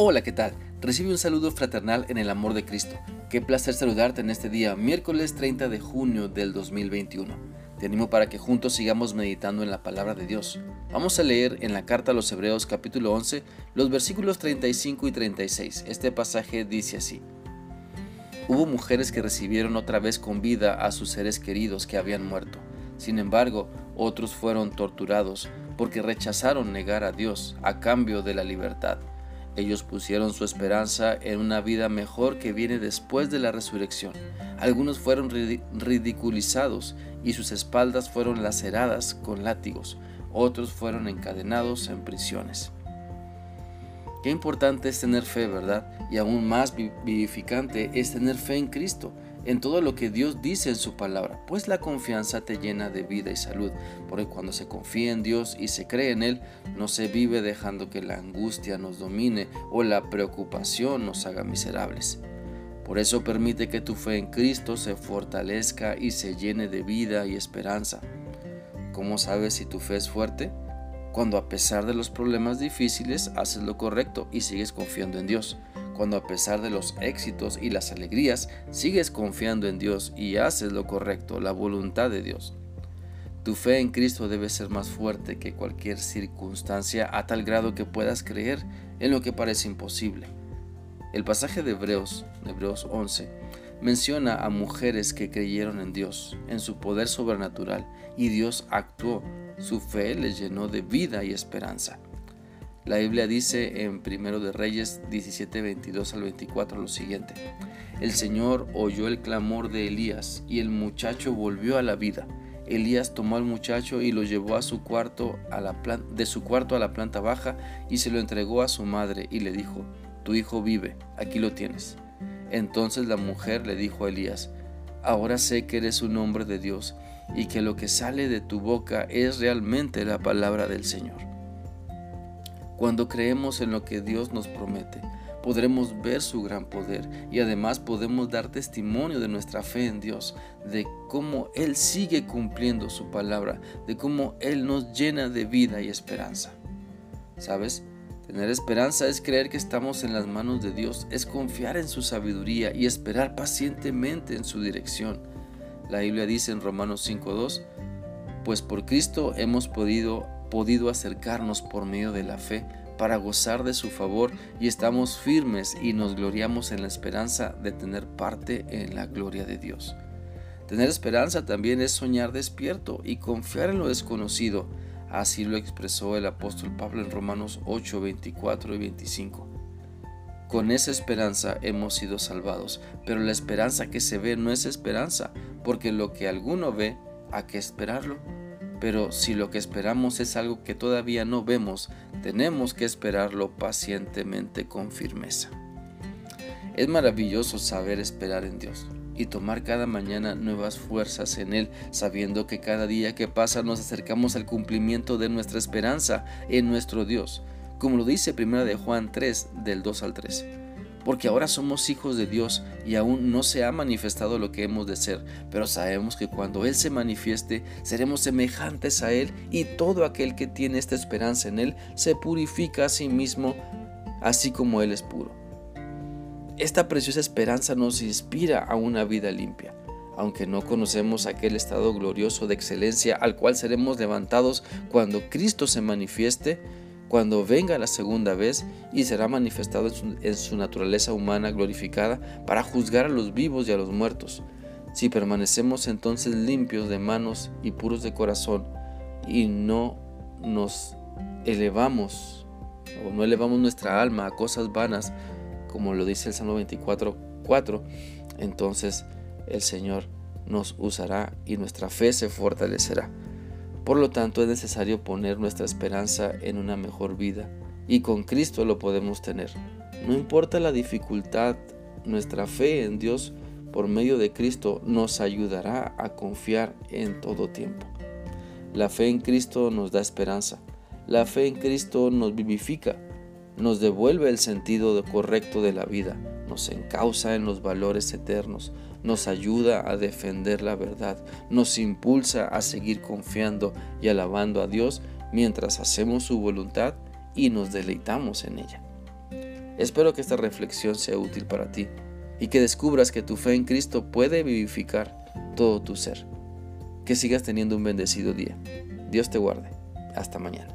Hola, ¿qué tal? Recibe un saludo fraternal en el amor de Cristo. Qué placer saludarte en este día, miércoles 30 de junio del 2021. Te animo para que juntos sigamos meditando en la palabra de Dios. Vamos a leer en la carta a los Hebreos capítulo 11 los versículos 35 y 36. Este pasaje dice así. Hubo mujeres que recibieron otra vez con vida a sus seres queridos que habían muerto. Sin embargo, otros fueron torturados porque rechazaron negar a Dios a cambio de la libertad. Ellos pusieron su esperanza en una vida mejor que viene después de la resurrección. Algunos fueron ridiculizados y sus espaldas fueron laceradas con látigos. Otros fueron encadenados en prisiones. Qué importante es tener fe, ¿verdad? Y aún más vivificante es tener fe en Cristo en todo lo que Dios dice en su palabra, pues la confianza te llena de vida y salud, porque cuando se confía en Dios y se cree en Él, no se vive dejando que la angustia nos domine o la preocupación nos haga miserables. Por eso permite que tu fe en Cristo se fortalezca y se llene de vida y esperanza. ¿Cómo sabes si tu fe es fuerte? Cuando a pesar de los problemas difíciles haces lo correcto y sigues confiando en Dios cuando a pesar de los éxitos y las alegrías sigues confiando en Dios y haces lo correcto, la voluntad de Dios. Tu fe en Cristo debe ser más fuerte que cualquier circunstancia a tal grado que puedas creer en lo que parece imposible. El pasaje de Hebreos, Hebreos 11, menciona a mujeres que creyeron en Dios, en su poder sobrenatural, y Dios actuó. Su fe les llenó de vida y esperanza. La Biblia dice en 1 de Reyes 17, 22 al 24 lo siguiente. El Señor oyó el clamor de Elías y el muchacho volvió a la vida. Elías tomó al muchacho y lo llevó a su cuarto a la de su cuarto a la planta baja y se lo entregó a su madre y le dijo, Tu hijo vive, aquí lo tienes. Entonces la mujer le dijo a Elías, Ahora sé que eres un hombre de Dios y que lo que sale de tu boca es realmente la palabra del Señor. Cuando creemos en lo que Dios nos promete, podremos ver su gran poder y además podemos dar testimonio de nuestra fe en Dios, de cómo Él sigue cumpliendo su palabra, de cómo Él nos llena de vida y esperanza. ¿Sabes? Tener esperanza es creer que estamos en las manos de Dios, es confiar en su sabiduría y esperar pacientemente en su dirección. La Biblia dice en Romanos 5.2, pues por Cristo hemos podido podido acercarnos por medio de la fe para gozar de su favor y estamos firmes y nos gloriamos en la esperanza de tener parte en la gloria de Dios. Tener esperanza también es soñar despierto y confiar en lo desconocido. Así lo expresó el apóstol Pablo en Romanos 8, 24 y 25. Con esa esperanza hemos sido salvados, pero la esperanza que se ve no es esperanza, porque lo que alguno ve, ¿a qué esperarlo? Pero si lo que esperamos es algo que todavía no vemos, tenemos que esperarlo pacientemente con firmeza. Es maravilloso saber esperar en Dios y tomar cada mañana nuevas fuerzas en Él, sabiendo que cada día que pasa nos acercamos al cumplimiento de nuestra esperanza en nuestro Dios, como lo dice 1 de Juan 3 del 2 al 3 porque ahora somos hijos de Dios y aún no se ha manifestado lo que hemos de ser, pero sabemos que cuando Él se manifieste, seremos semejantes a Él y todo aquel que tiene esta esperanza en Él se purifica a sí mismo, así como Él es puro. Esta preciosa esperanza nos inspira a una vida limpia. Aunque no conocemos aquel estado glorioso de excelencia al cual seremos levantados cuando Cristo se manifieste, cuando venga la segunda vez y será manifestado en su, naturaleza humana glorificada para juzgar a los vivos y a los muertos. Si permanecemos entonces limpios de manos y puros de corazón y no nos elevamos o no elevamos nuestra alma a cosas vanas, como lo dice el Salmo 24, 4, entonces el Señor nos usará y nuestra fe se fortalecerá. Por lo tanto, es necesario poner nuestra esperanza en una mejor vida y con Cristo lo podemos tener. No importa la dificultad, nuestra fe en Dios por medio de Cristo nos ayudará a confiar en todo tiempo. La fe en Cristo nos da esperanza. La fe en Cristo nos vivifica, nos devuelve el sentido correcto de la vida, nos encausa en los valores eternos, nos ayuda a defender la verdad, nos impulsa a seguir confiando y alabando a Dios mientras hacemos su voluntad y nos deleitamos en ella. Espero que esta reflexión sea útil para ti y que descubras que tu fe en Cristo puede vivificar todo tu ser. Que sigas teniendo un bendecido día. Dios te guarde. Hasta mañana.